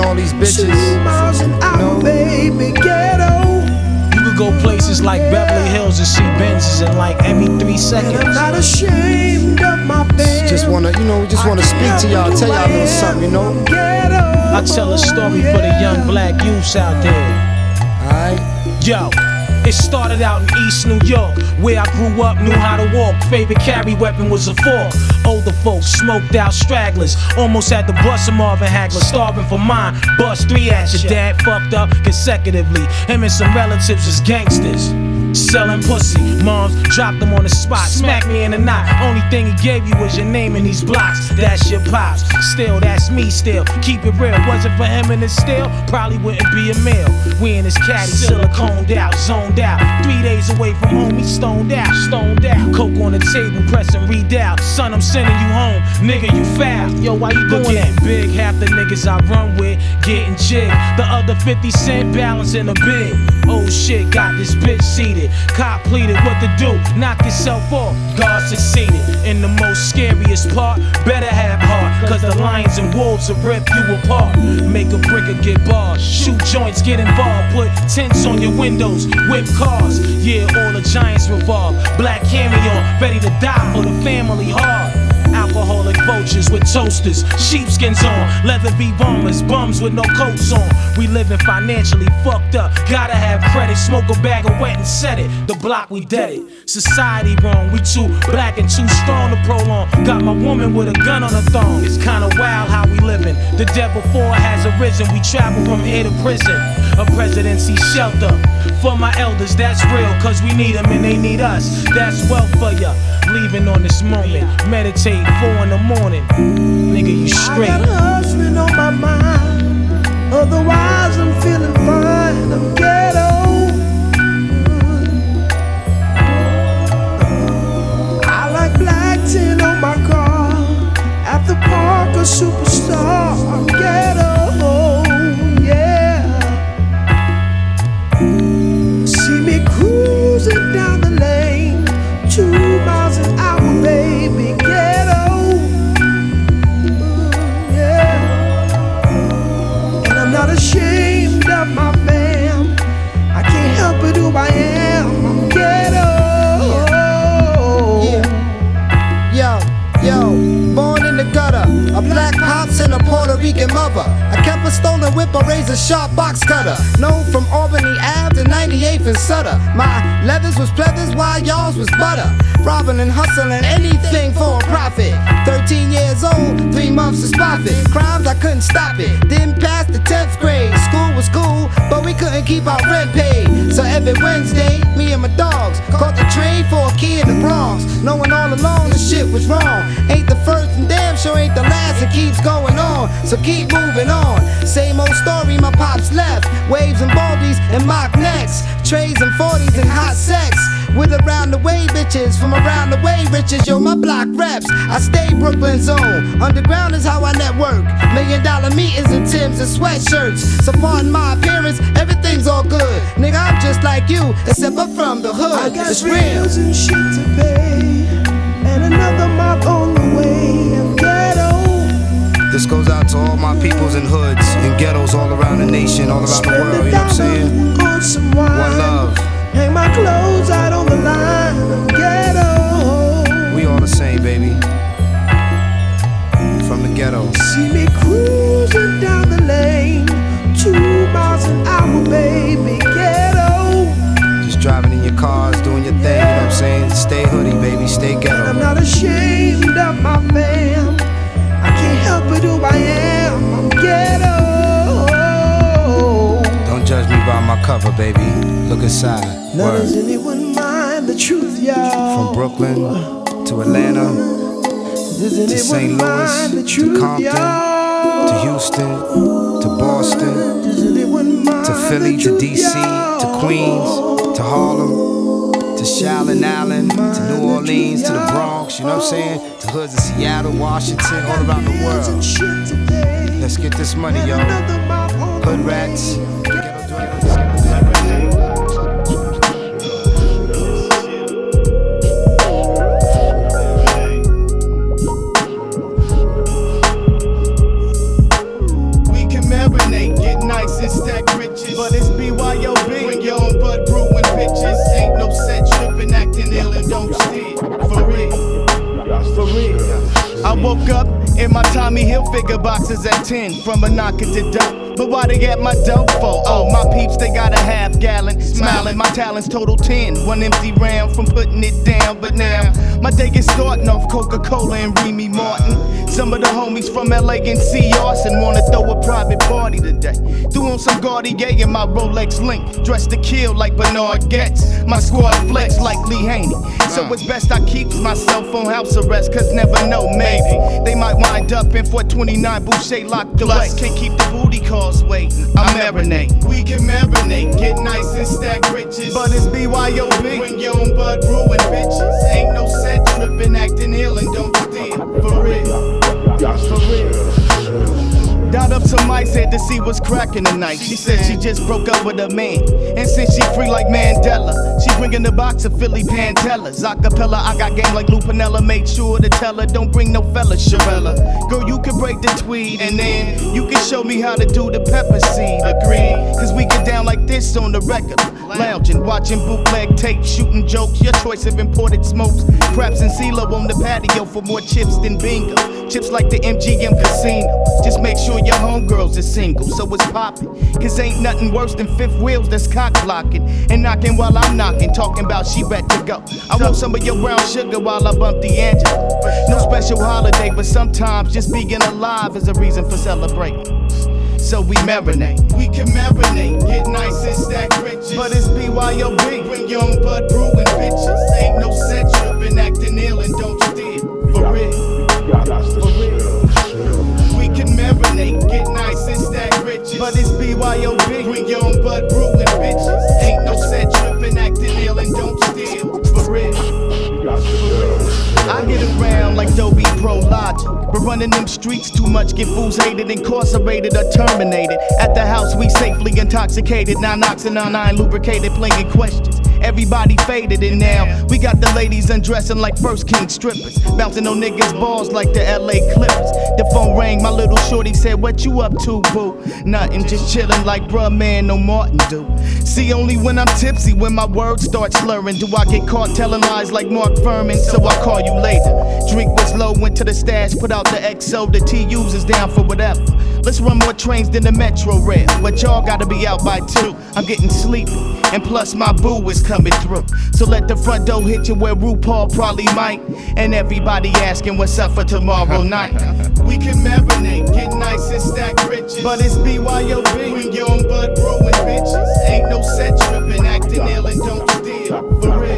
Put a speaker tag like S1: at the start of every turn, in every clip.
S1: dreaming all these bitches.
S2: Two miles an hour,
S1: know?
S2: baby, ghetto.
S3: You could go places like Beverly Hills and see Benzes in like every three
S2: And I'm
S3: seconds.
S2: not ashamed of my fam.
S1: Just wanna, you know, we just wanna speak to y'all, tell y'all a little something, you know?
S2: Ghetto.
S3: I tell a story for the young black youths out there.
S1: Alright.
S3: Yo, it started out in East New York, where I grew up, knew how to walk. Favorite carry weapon was a fork. Older folks smoked out stragglers, almost had to bust a Marvin Hagler, starving for mine. Bust three at your dad, fucked up consecutively. Him and some relatives was gangsters. Selling pussy, moms dropped them on the spot, smacked me in the knot. Only thing he gave you was your name in these blocks. That's your pops. Still, that's me. Still, keep it real. Wasn't for him and it still probably wouldn't be a meal. We in his caddy, siliconed out, zoned out. Three days away from home, he stoned out, stoned out. Coke on the table, pressing read out. Son, I'm sending you home, nigga. You foul. Yo, why you doing that? Big half the niggas I run with getting jigged. The other 50 cent balance in a bid. Oh shit, got this bitch seated. Cop pleaded what to do. Knock yourself off. God succeeded. In the most scariest part, better have heart. Cause the lions and wolves will rip you apart. Make a brick or get bars. Shoot joints, get involved. Put tents on your windows. Whip cars. Yeah, all the giants revolve. Black cameo, ready to die for the family hard. Alcoholic vultures with toasters, sheepskins on, leather V bombers, bums with no coats on. We living financially fucked up, gotta have credit. Smoke a bag of wet and set it. The block we dead it. Society wrong, we too black and too strong to prolong. Got my woman with a gun on her thong. It's kinda wild how we living. The devil four has arisen. We travel from here to prison. A presidency shelter for my elders. That's real, cause we need them and they need us. That's wealth for ya. Leaving on this moment. Meditate four in the morning. Nigga, you
S2: I
S3: straight.
S2: got hustling on my mind. Otherwise, I'm
S1: from around the way riches, yo, my block reps. I stay Brooklyn zone. Underground is how I network. Million dollar meetings and Tims and sweatshirts. So pardon my appearance, everything's all good. Nigga, I'm just like you, except I'm from the hood.
S2: I got
S1: It's real.
S2: bills and shit to pay, and another month on the way. I'm ghetto.
S1: This goes out to all my peoples in hoods and ghettos all around the nation, all around the world, you know what I'm saying?
S2: on some wine.
S1: One love.
S2: Hang my clothes out on the line. I'm ghetto.
S1: All the same, baby. From the ghetto.
S2: See me cruising down the lane, two miles an hour, baby. Ghetto.
S1: Just driving in your cars, doing your thing, you know what I'm saying? Stay hoodie, baby, stay ghetto.
S2: And I'm not ashamed of my fam. I can't help it who I am. I'm ghetto.
S1: Don't judge me by my cover, baby. Look inside.
S2: Now does anyone mind the truth, y'all?
S1: From Brooklyn to Atlanta,
S4: to St. Louis, to Compton, to Houston, to Boston, to Philly, to DC, to Queens, to Harlem, to Shaolin Allen, to New Orleans, to the Bronx, you know what I'm saying? To hoods in Seattle, Washington, all around the world. Let's get this money, y'all. Hood rats.
S5: Tommy Hilfiger boxes at 10 from a knocker to dump. But why they get my dope for? Oh, my peeps, they got a half gallon. Smiling, my talents total 10. One empty round from putting it down. But now, my day is starting off Coca Cola and Remy Martin. Some of the homies from LA and see Arson wanna throw a private party today. On some Cartier in my Rolex link. Dressed to kill like Bernard Goetz. My squad flex like Lee Haney. So it's best I keep myself on house arrest, cause never know, maybe. They might wind up in 429 Boucher locked away. Can't keep the booty calls waiting. I marinate. We can marinate, get nice and stack riches. But it's BYOB. When your own bud brewing bitches. Ain't no set tripping, acting ill and don't steal. For real. For real. Dialed up to my head to see what's cracking tonight. She said she just broke up with a man. And since she free like Mandela, she bringing the box of Philly Pantellas. Acapella, I got game like Lupinella. Made sure to tell her, don't bring no fella, Sharella. Girl, you can break the tweed, and then you can show me how to do the pepper seed. Agree? Cause we get down like this on the record. Lounging, watching bootleg tape, shooting jokes. Your choice of imported smokes. Craps and CeeLo on the patio for more chips than bingo. Chips like the MGM casino. Just make sure your homegirls are single, so it's poppin'. Cause ain't nothing worse than fifth wheels that's cock blocking. And knocking while I'm knocking, talking about she ready to go. I want some of your brown sugar while I bump D'Angelo. No special holiday, but sometimes just being alive is a reason for celebrating. So we marinate. We can marinate, get nice and stack riches. But it's BYOB. Bring your own bud brewing bitches. Ain't no set tripping, acting ill and don't steal. For real. For real marinate, get nice and stack riches. But it's BYOB, bring your own bud brewing bitches. Ain't no set tripping, acting ill and don't steal. For real. I get around like Dolby Pro Logic. But running them streets too much, get fools hated, incarcerated, or terminated. At the house, we safely intoxicated. Now knocks and nine lubricated, playing questions. Everybody faded and now we got the ladies undressing like first king strippers. Bouncing on niggas' balls like the LA Clippers. The phone rang, my little shorty said, What you up to, boo? Nothing, just chillin' like bruh man, no Martin do. See, only when I'm tipsy, when my words start slurring, do I get caught telling lies like Mark Fuhrman. So I call you later. Drink was low, went to the stash, put out the XO, the TUs is down for whatever. Let's run more trains than the Metro Rail. But y'all gotta be out by two. I'm getting sleepy. And plus, my boo is coming through. So let the front door hit you where RuPaul probably might. And everybody asking what's up for tomorrow night. We can marinate, get nice and stack riches. But it's BYOB. Bring your own bud brewing bitches. Ain't no set tripping, acting ill and don't steal. For real.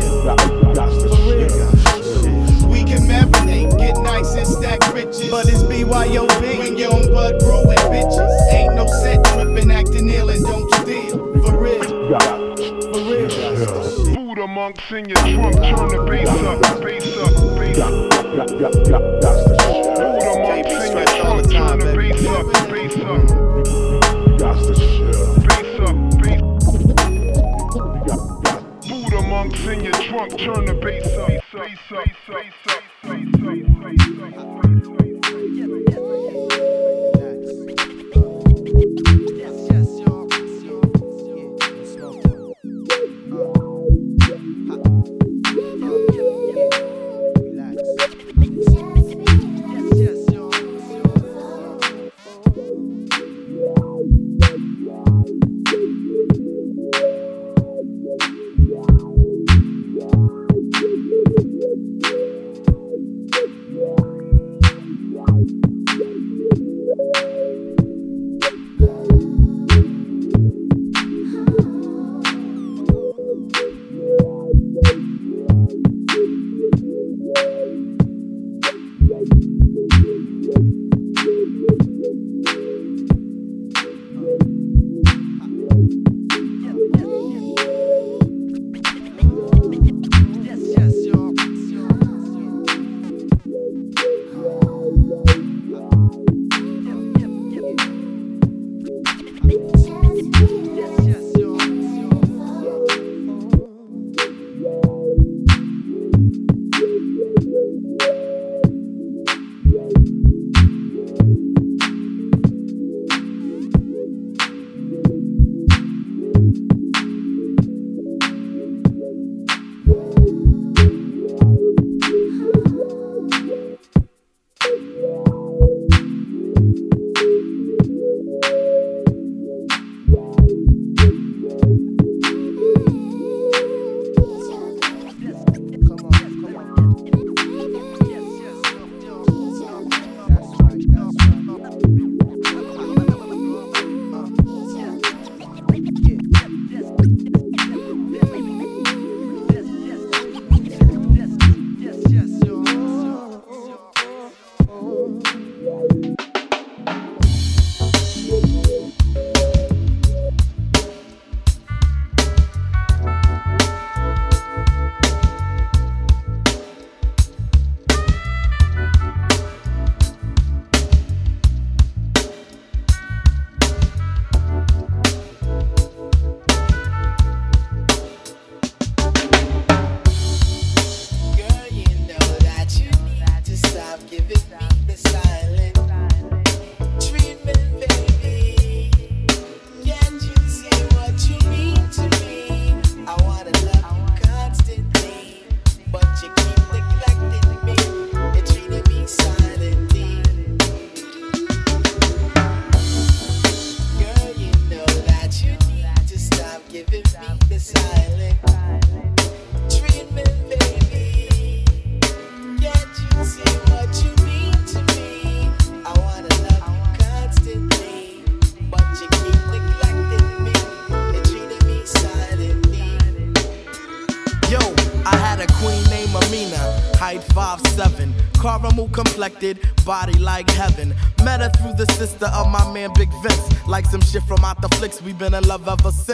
S6: Out the flicks, we been in love ever since.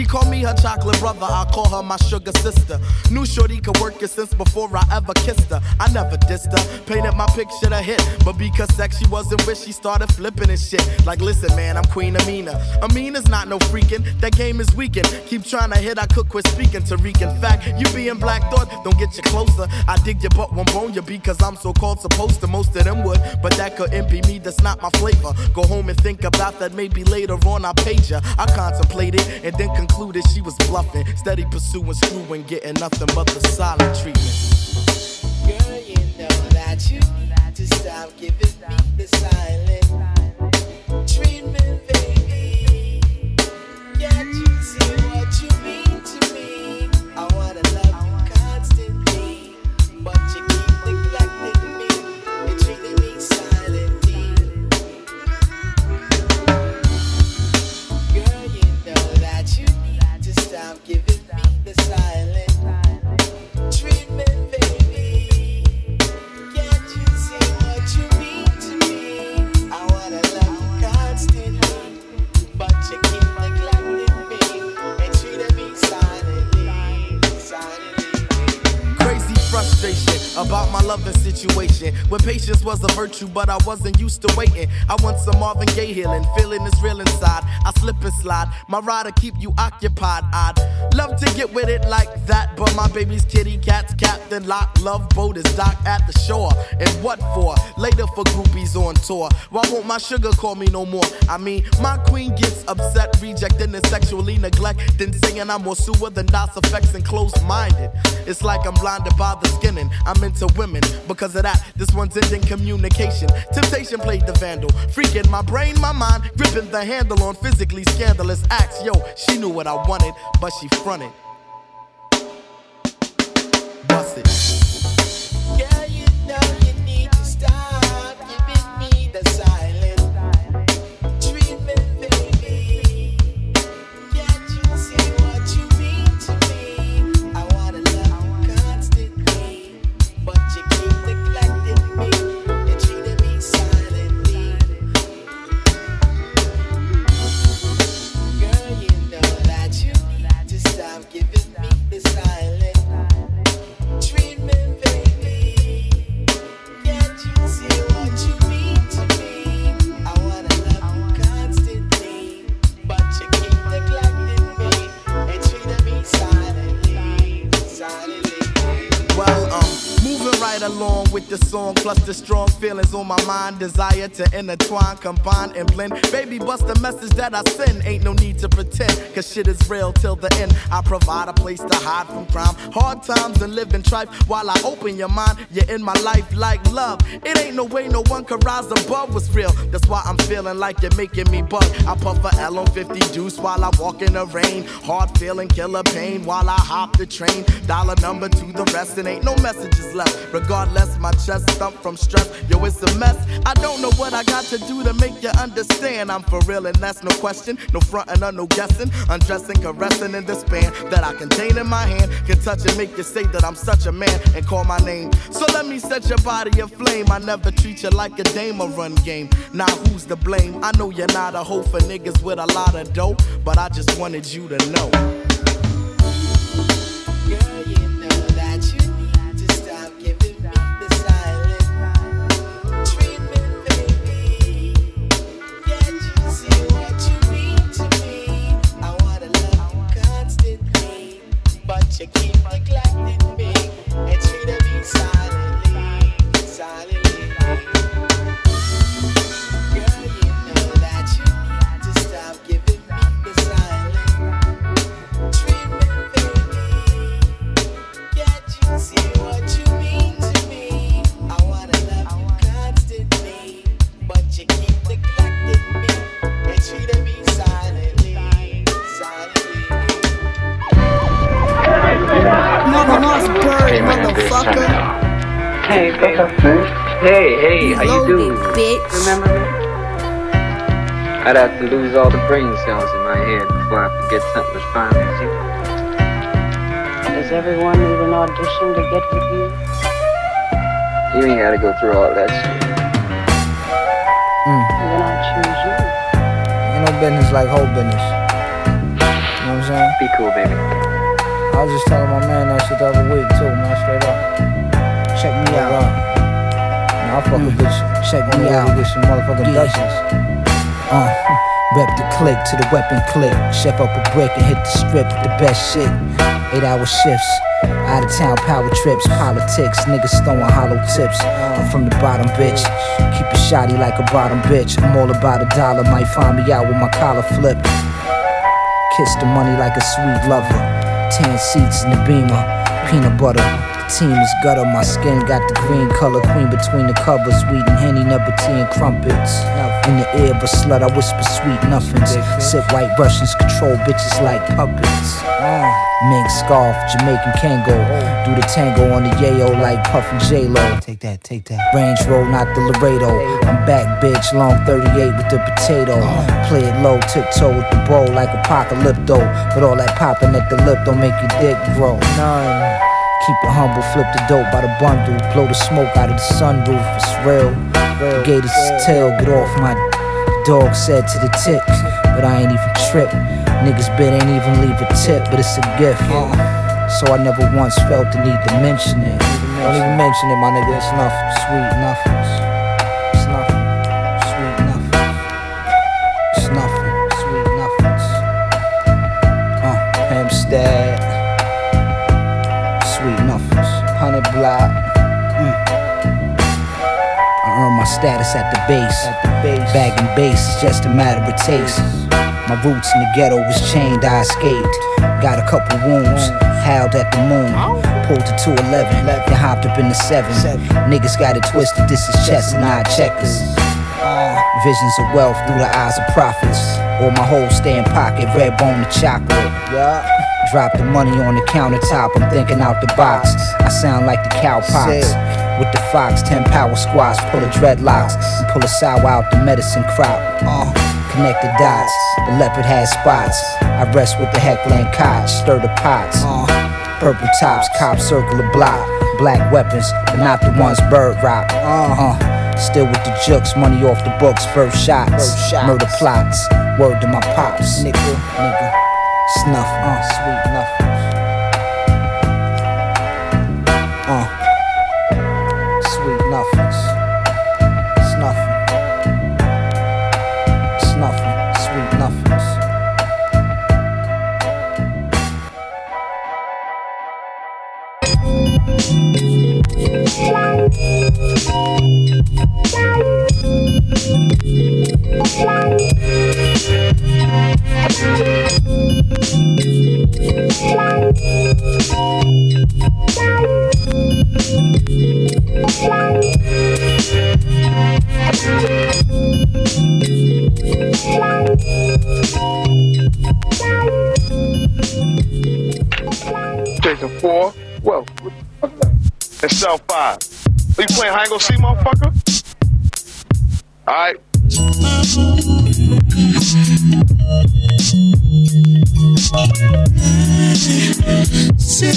S6: She called me her chocolate brother, I call her my sugar sister. Knew Shorty could work it since before I ever kissed her. I never dissed her, painted my picture to hit. But because sex she wasn't with, she started flipping and shit. Like, listen, man, I'm Queen Amina. Amina's not no freakin', that game is weakin'. Keep trying to hit, I could quit speaking Tariq. In fact, you being black thought, don't get you closer. I dig your butt, won't bone you because I'm so called supposed to. Most of them would, but that couldn't be me, that's not my flavor. Go home and think about that, maybe later on I page ya. I contemplated and then concluded she was bluffing. Steady pursuing, screwing, getting nothing but the silent treatment.
S7: Girl, you know that you stop giving me the silent
S6: virtue, but I wasn't used to waiting. I want some Marvin Gaye healing, feeling is real inside. I slip and slide, my rider keep you occupied. I'd love to get with it like that, but my baby's kitty cat's captain lock. Love boat is docked at the shore. And what for? Later for groupies on tour. Why won't my sugar call me no more? I mean, my queen gets upset, rejecting and sexually neglecting, saying I'm more sewer than DOS effects and closed minded. It's like I'm blinded by the skinning. I'm into women because of that. This one's ending communication. Temptation played the vandal, freaking my brain, my mind, gripping the handle on physically scandalous acts. Yo, she knew what I wanted, but she fronted. Bust it. On my mind, desire to intertwine, combine, and blend. Baby, bust the message that I send. Ain't no need to pretend, cause shit is real till the end. I provide a place to hide from crime, hard times and living trife. While I open your mind, you're in my life like love. It ain't no way no one could rise above what's real. That's why I'm feeling like you're making me bug. I puff a L on 50 juice while I walk in the rain. Hard feeling, killer pain while I hop the train. Dollar number to the rest, and ain't no messages left. Regardless, my chest stumped from stress. Yo, it's a mess. I don't know what I got to do to make you understand. I'm for real, and that's no question. No frontin' or no guessing. Undressing, caressing in this span that I contain in my hand. Can touch and make you say that I'm such a man and call my name. So let me set your body aflame. I never treat you like a dame or run game. Now who's to blame? I know you're not a hoe for niggas with a lot of dough, but I just wanted you to know.
S8: All the brain cells in my head before I forget something as fine as you.
S9: Does everyone need an audition to get with you?
S8: You ain't gotta go through all that shit.
S9: Then I choose you.
S4: Ain't no business like whole business. You know what I'm saying?
S8: Be cool, baby.
S4: I was just telling my man that shit the other week too, man. Straight up. Check me out. Nah, I fuck a bitch. Check me out. Get some motherfucking Dutchess. Uh, rep the click to the weapon click. Chef up a brick and hit the strip with the best shit. Eight hour shifts. Out of town power trips, politics, niggas throwing hollow tips. I'm from the bottom, bitch. Keep it shoddy like a bottom bitch. I'm all about a dollar, might find me out with my collar flipped. Kiss the money like a sweet lover. Tan seats in the beamer, peanut butter. Team is gutter, my skin got the green color. Queen between the covers, weed and henny, never tea and crumpets. In the ear of a slut, I whisper sweet nothings. Sit white Russians, control bitches like puppets. Mink scarf, Jamaican Kango. Do the tango on the yayo like Puffin' J-Lo. Take that, take that. Range roll, not the Laredo. I'm back, bitch, long 38 with the potato. Play it low, tiptoe with the bowl like apocalypto. But all that popping at the lip don't make your dick grow. None. Keep it humble, flip the dope by the bundle. Blow the smoke out of the sunroof, it's real. The gate is tail, get off my dog said to the tick. But I ain't even trip. Niggas bid ain't even leave a tip, but it's a gift. So I never once felt the need to mention it. Don't even mention it, my nigga. It's nothing. Sweet nothing. Status at the base. At the base. Bagging bass is just a matter of taste. My roots in the ghetto was chained, I escaped. Got a couple wounds, howled at the moon. Pulled to 211, then hopped up in the 7. Niggas got it twisted, this is chess and I checkers. Uh, visions of wealth through the eyes of prophets. Or my whole stand pocket, red bone to chocolate. Drop the money on the countertop, I'm thinking out the box. I sound like the cowpox. With the fox, 10 power squats, pull the dreadlocks, and pull a sour out the medicine crop. Uh, connect the dots, the leopard has spots. I rest with the Heckler Koch, stir the pots. Uh, purple tops, cops circle the block. Black weapons, but not the ones bird rock. Uh, huh. still with the jokes, money off the books, first shots, murder plots. Word to my pops, nigga, nigga. Snuff, uh, sweet nothing.
S10: and South 5. Are you playing High Go See, motherfucker? Alright.
S11: Sit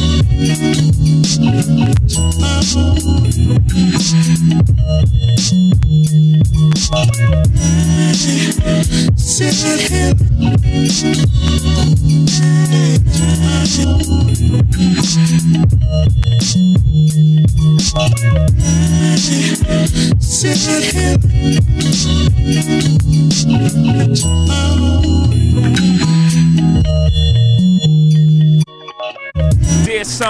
S11: Dear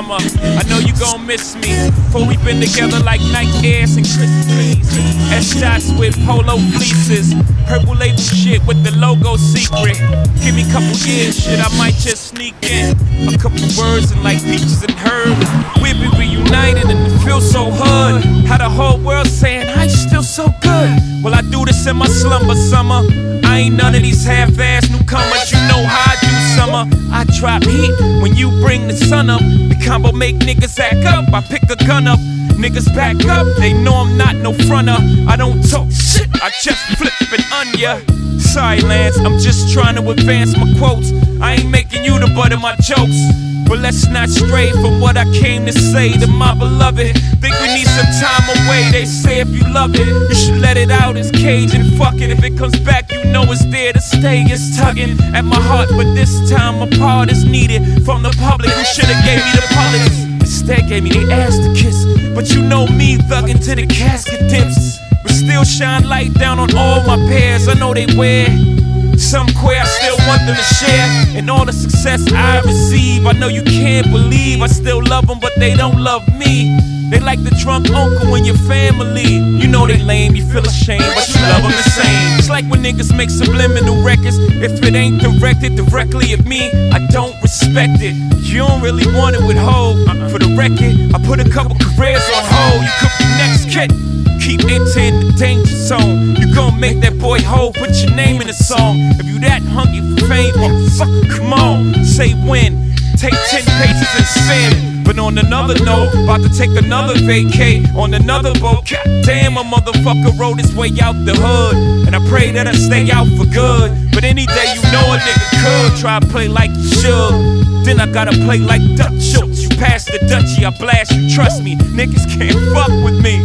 S11: summer, I know you gon' miss me. For we been together like night airs and Christmas trees. S shots with polo fleeces. Purple label shit with the logo secret. Give me a couple years, shit, I might just sneak in. A couple words and like peaches and herbs. We'll be reunited and it feels so hood. How the whole world saying, I still so good. Well, I do this in my slumber summer. I ain't none of these half-ass newcomers. You know how I do summer. I drop heat when you bring the sun up. Combo make niggas act up. I pick a gun up. Niggas back up. They know I'm not no fronter. I don't talk shit. I just flip it on ya. Sorry. I'm just trying to advance my quotes. I ain't making you the butt of my jokes. But let's not stray from what I came to say to my beloved. Think we need some time away. They say if you love it, you should let it out. It's cage and fuck it. If it comes back, you know it's there to stay. It's tugging at my heart, but this time a part is needed from the public who should have gave me the politics. Instead, gave me the ass to kiss. But you know me, thugging to the casket dips. But still shine light down on all my pairs. I know they wear. Some queer, I still want them to share. And all the success I receive, I know you can't believe. I still love them, but they don't love me. They like the drunk uncle in your family. You know they lame, you feel ashamed, but you love them the same. It's like when niggas make subliminal records. If it ain't directed directly at me, I don't respect it. You don't really want it with Hov. For the record, I put a couple careers on hold. You could be next kid. Keep entering the danger zone. You gon' make that boy Hov put your name in the song. If you that hungry for fame, motherfucker, come on. Say when. Take 10 paces and spin. But on another note, about to take another vacay on another boat. God damn, a motherfucker rode his way out the hood. And I pray that I stay out for good. But any day you know a nigga could try to play like you should. Then I gotta play like Dutch Schultz. You pass the Dutchie, I blast you. Trust me, niggas can't fuck with me.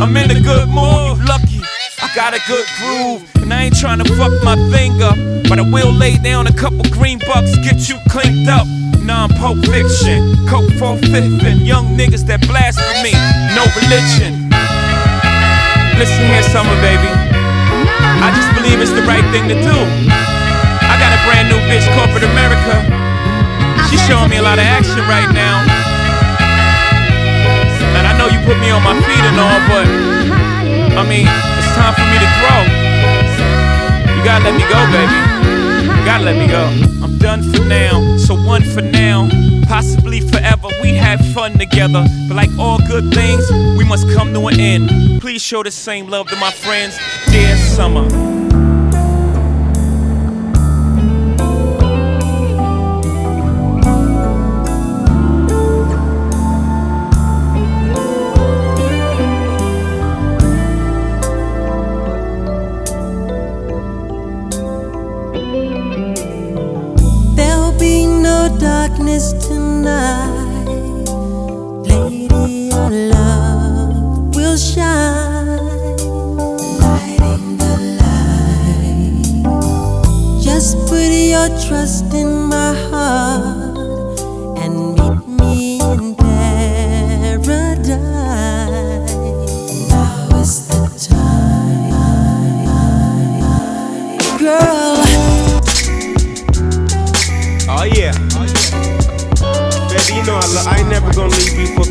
S11: I'm in a good mood, you lucky. I got a good groove, and I ain't trying to fuck my thing up. But I will lay down a couple green bucks, get you cleaned up. Non Pulp Fiction, Coke for fifth, and young niggas that blasphemy, no religion. Listen here, summer baby. I just believe it's the right thing to do. I got a brand new bitch, corporate America. She's showing me a lot of action right now. And I know you put me on my feet and all, but I mean, it's time for me to grow. You gotta let me go, baby. Gotta let me go. I'm done for now, so one for now. Possibly forever, we had fun together. But like all good things, we must come to an end. Please show the same love to my friends, dear summer.
S12: Darkness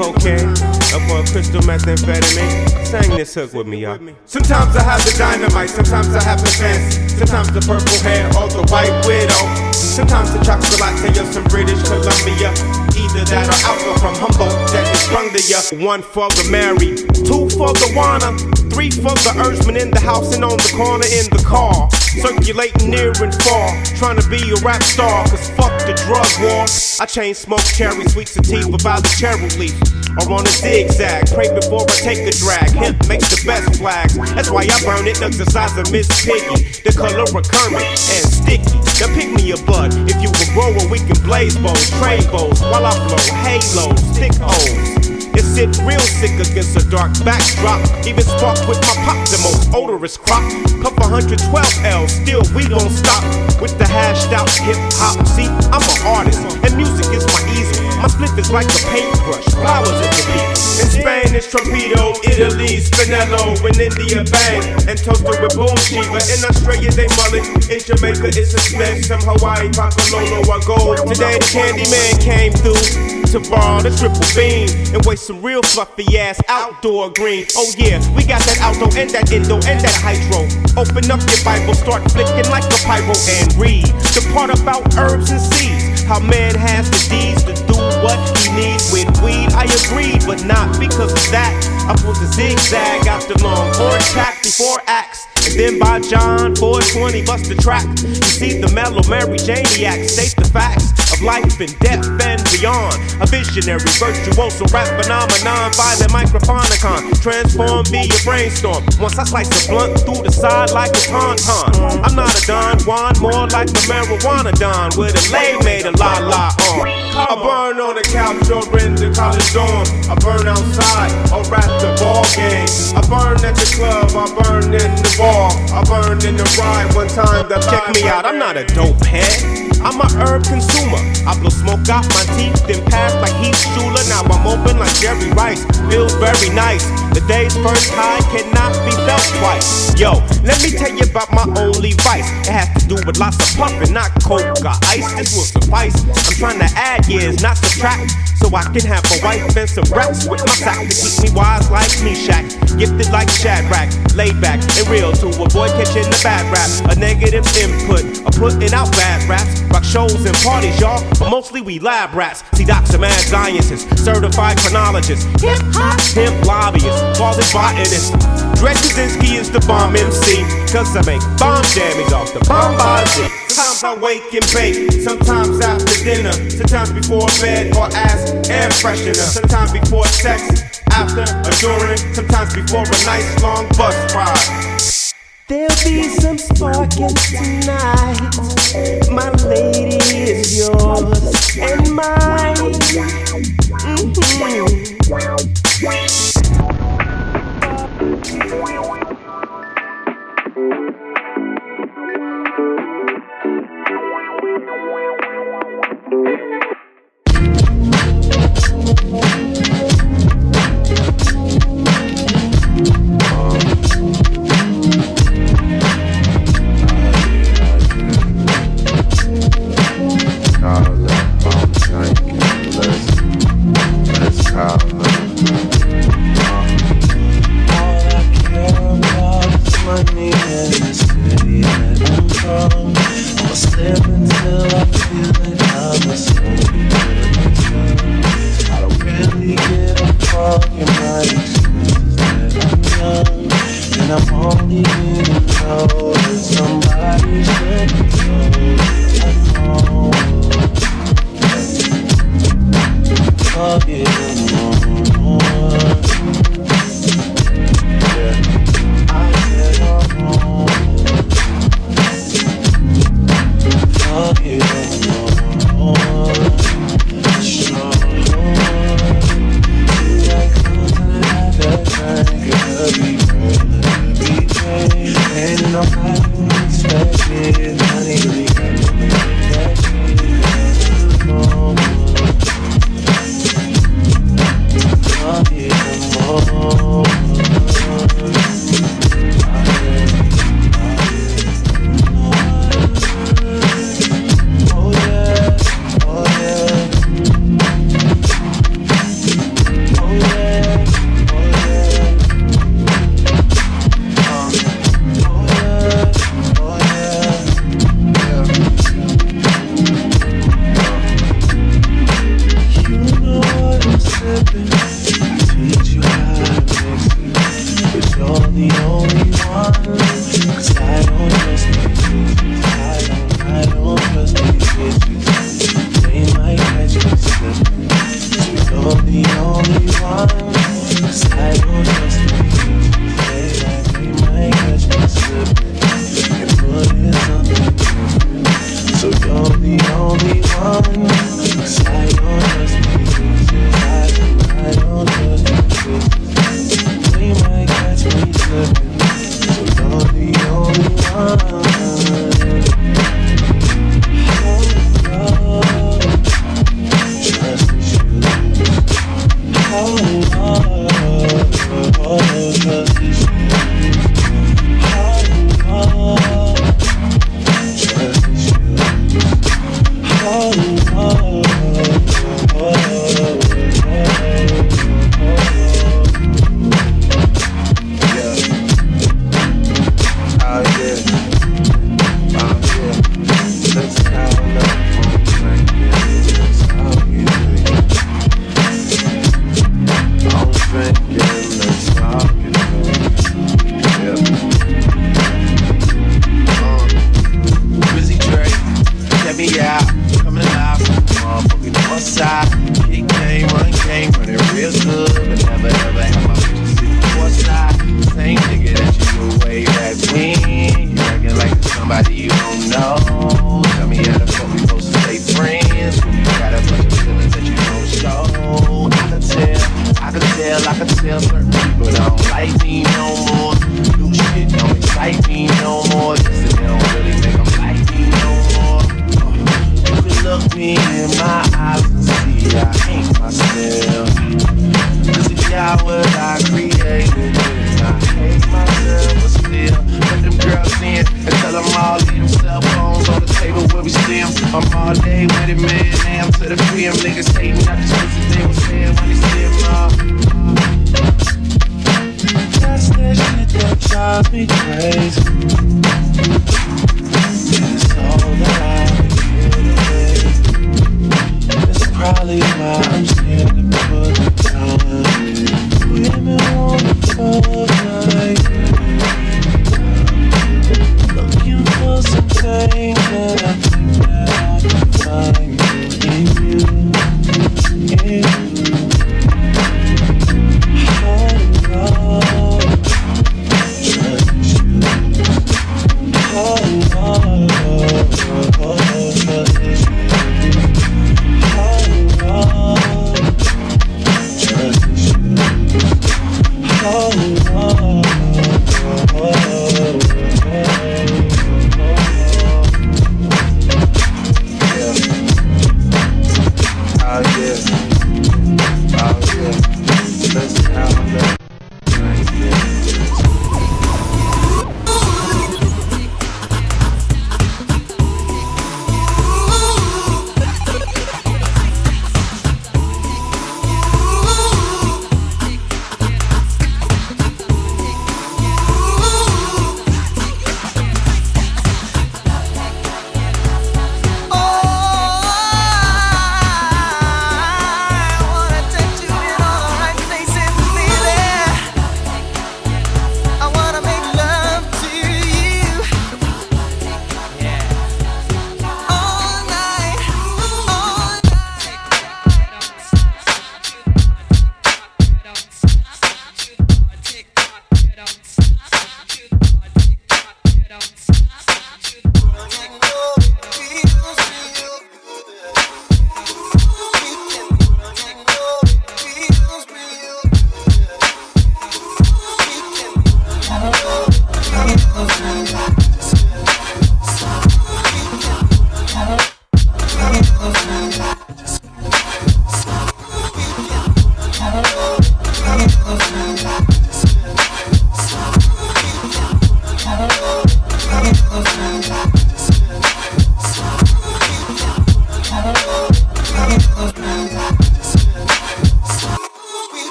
S13: cocaine up a crystal methamphetamine. Sing this hook with me, y'all. Sometimes I have the dynamite, sometimes I have the fancy, sometimes the purple hair or the white widow. Sometimes the chocolate latte of some British Columbia. Either that or alpha from Humboldt that is sprung to ya. One for the Mary, two for the Wanna, three for the Earthman in the house and on the corner in the car. Circulating near and far, trying to be a rap star, cause fuck the drug war. I chain smoke cherry, sweet sativa by the cherry leaf. Or on a zigzag, pray before I take a drag. Hemp makes the best flags. That's why I burn it, the size of Miss Piggy. The color of Kermit and sticky. Now pick me a bud. If you a grower, we can blaze bowls, trade bowls, while I blow halos, stick O's. It sit real sick against a dark backdrop. Even spark with my pop, the most odorous crop. Cup 112 L, still we don't stop with the hashed out hip hop. See, I'm an artist, and music is my easel. My split is like a paintbrush, flowers at the beat. In Spain it's Torpedo, Italy Spinello, in India Bhang, and toasted with Boom Shiva. In Australia they mullet, in Jamaica it's a Smith, some Hawaii Pakalolo I go. Today the Candyman came through to borrow the triple beam and waste some real fluffy ass outdoor green. Oh yeah, we got that outdoor and that indo and that hydro. Open up your Bible, start flicking like a pyro and read the part about herbs and seeds. How man has the deeds to do what he needs with weed. I agreed, but not because of that. I pulled the zigzag the long horn track before acts. Then by John 420, bust the track. You see the mellow Mary Janiac state the facts of life and death and beyond. A visionary, virtuoso rap phenomenon, violent microphonicon. Transform via brainstorm. Once I slice a blunt through the side like a tauntaun. I'm not a Don Juan, more like the marijuana Don with a lay made a la la on. I burn on the couch or in the college dorm. I burn outside or at the ball game. I burn at the club, I burn in the bar. I burn in the ride one time. That Check me out, I'm not a dope head. I'm a herb consumer. I blow smoke out my teeth, then pass like Heath Shuler. Now I'm open like Jerry Rice. Feels very nice. The day's first high cannot be felt twice. Yo, let me tell you about my only vice. It has to do with lots of puffing, not coke or ice. This will suffice. I'm trying to add years, not subtract. So I can have a wife and some rats with my sack to keep me wise like Meshach. Gifted like Shadrach, laid back and real to avoid catching the bad rap. A negative input, a putting out bad raps. Rock shows and parties, y'all, but mostly we lab rats. See, docs are mad scientists, certified chronologists, hip hop, pimp lobbyists, closet botanists. Dred Kaczynski is the bomb MC, cause I make bomb jammies off the bombazine. Sometimes I wake and bake, sometimes after dinner, sometimes before bed or ass air freshener, sometimes before sex, after or during, sometimes before a nice long bus ride.
S14: There'll be some sparking tonight. My lady is yours and mine.
S15: money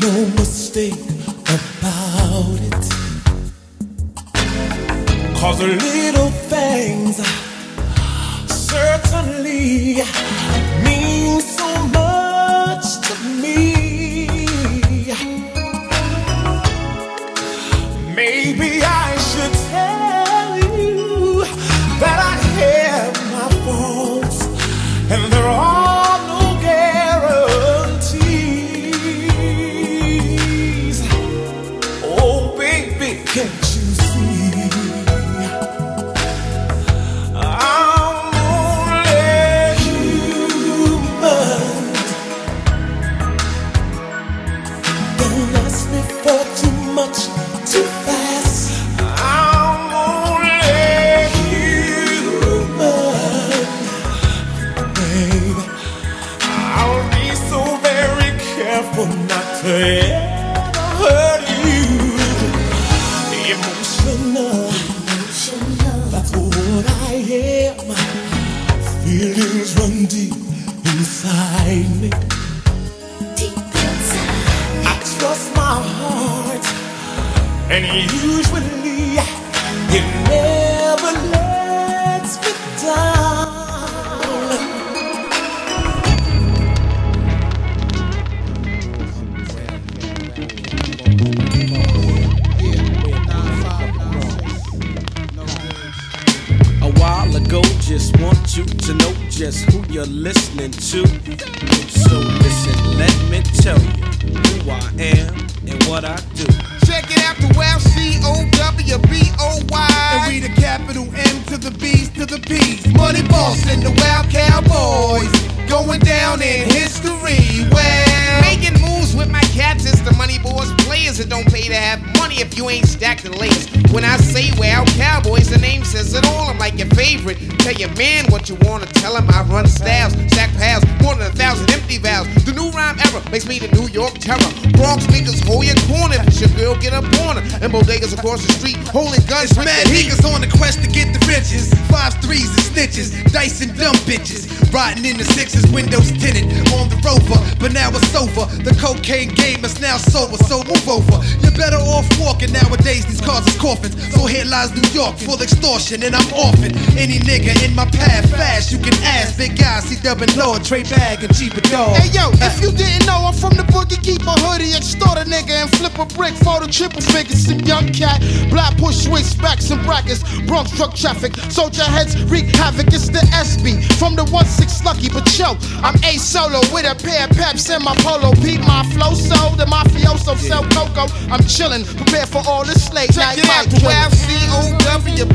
S14: No
S11: mistake about it. Cause little things certainly
S16: just who you're listening to. So listen, let me tell you who I am and what I do.
S17: Check it out, the well C O W B O Y. And we the capital M to the B's to the P's. Money Boss and the Wild Cowboys. Going down in history. Well, making moves with my cats is the money boys players that don't pay to have money if you ain't stacked the layers. When I say Wild Cowboys, the name says it all. I'm like your favorite. Tell your man what you wanna tell him. I run styles, stack pals, more than a thousand empty vows. The new rhyme era makes me the New York terror. Bronx niggas hold your corner. Should girl get up on her. And bodegas across the street holding guns. with
S5: Mad niggas on the quest to get the riches. Fives, threes, and snitches. Dice and dumb bitches. Riding in the sixes, windows tinted on the rover. But now it's over. The cocaine game is now sober, so move over. You're better off walking nowadays. These cars is coffins. So here lies New York, full extortion, and I'm orphan. Any nigga in my path fast, you can ask. Big guy, C dubbing Lord, Trey Bag, and cheaper dog.
S17: Hey yo, if you didn't know, I'm from the boogie, keep a hoodie, extort a nigga and flip a brick for the triple figures. Some young cat, black push switch specs and brackets, Bronx truck traffic, soldier heads wreak havoc. It's the SB from the 1-6 Lucky, but yo, I'm A solo with a pair of peps and my polo. Beat my flow so the mafioso sell cocoa. I'm chillin', prepared for all this late night mic killing. C-O-W-B-O-Y.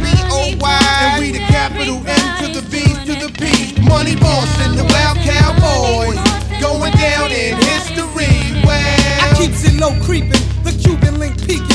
S5: And we the capital M to the B to the P. Money boss and the wild cowboys. Going down in history. Well,
S18: I keeps it low creeping, the Cuban link peeking.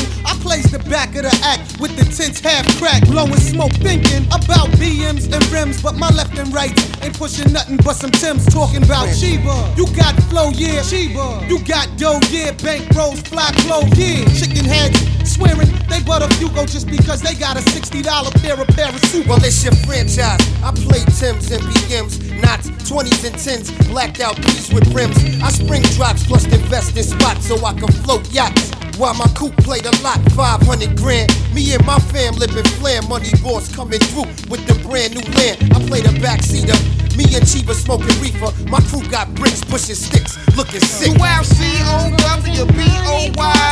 S18: Plays the back of the act with the tints half cracked, blowing smoke, thinking about BMs and rims. But my left and right ain't pushing nothing but some Tims talking about Sheba. You got flow, yeah, Sheba. You got dough, yeah, bank rolls, fly clothes, yeah. Chicken heads swearing they butter Hugo just because they got a $60 pair of pair of suit.
S19: Well, it's your franchise. I play Tims and BMs, not 20s and 10s, blacked out threes with rims. I spring drops plus invest in spots so I can float yachts. While my coupe played a lot, 500 grand. Me and my fam living flam, money boss coming through with the brand new land. I play the backseater. Me and Chiba smoking reefer. My crew got bricks, pushing sticks, looking sick.
S17: U-L-C-O-W-B-O-Y.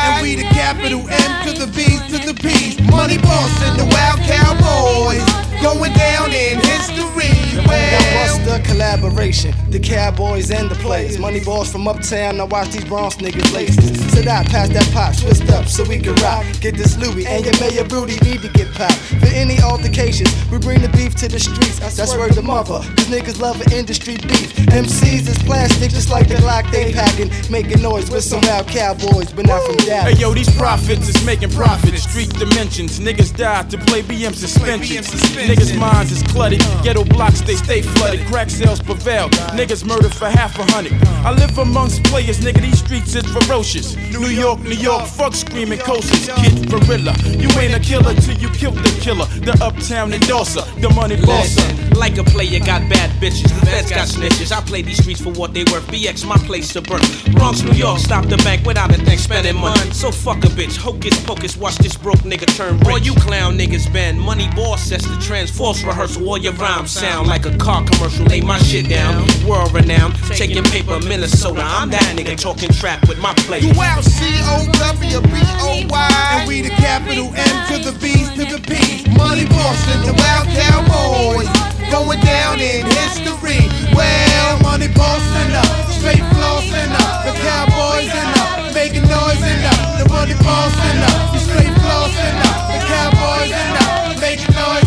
S5: And we the capital M to the B to the P. Money boss and the wild cowboys. Going down in history. Well,
S6: Buster collaboration, the cowboys and the players. Money balls from uptown, now watch these Bronx niggas lace. Sit out, pass that pop, twist up so we can rock. Get this Louis and your mayor Broody need to get popped. For any altercations, we bring the beef to the streets. That's word the mother, cause niggas love an industry beef. MCs is plastic, just like the Glock they packing. Making noise with some wild cowboys, but not from Dallas.
S20: Hey yo, these profits is making profits. Street dimensions. Niggas die to play BM suspensions. Niggas' minds is cluttered. Ghetto blocks, they stay flooded. Crack sales prevail. Niggas murdered for half a hundred. I live amongst players, nigga. These streets is ferocious. New York, New York, fuck screaming coasters. Kid gorilla. You ain't a killer till you kill the killer. The uptown endorser, the money bosser.
S16: Like a player got bad bitches, the feds got snitches. I play these streets for what they worth. BX, my place to burn. Bronx, New York, stop the bank without a thing spending money. So fuck a bitch, hocus pocus, watch this broke nigga turn rich. All you clown niggas bend, money boss sets the trends. Force rehearsal, all your rhymes sound like a car commercial. Lay my shit down, world renowned. Taking paper, Minnesota. I'm that nigga talking trap with my play.
S18: You out C-O-W-B-O-Y And we the capital M to the B's to the P's Money Boss and, the Wild Cowboys going down in history. Well, money bossing up, straight flossing up, the cowboys in up, making noise in up, the money bossing up, the straight flossing up, the cowboys in up, making noise.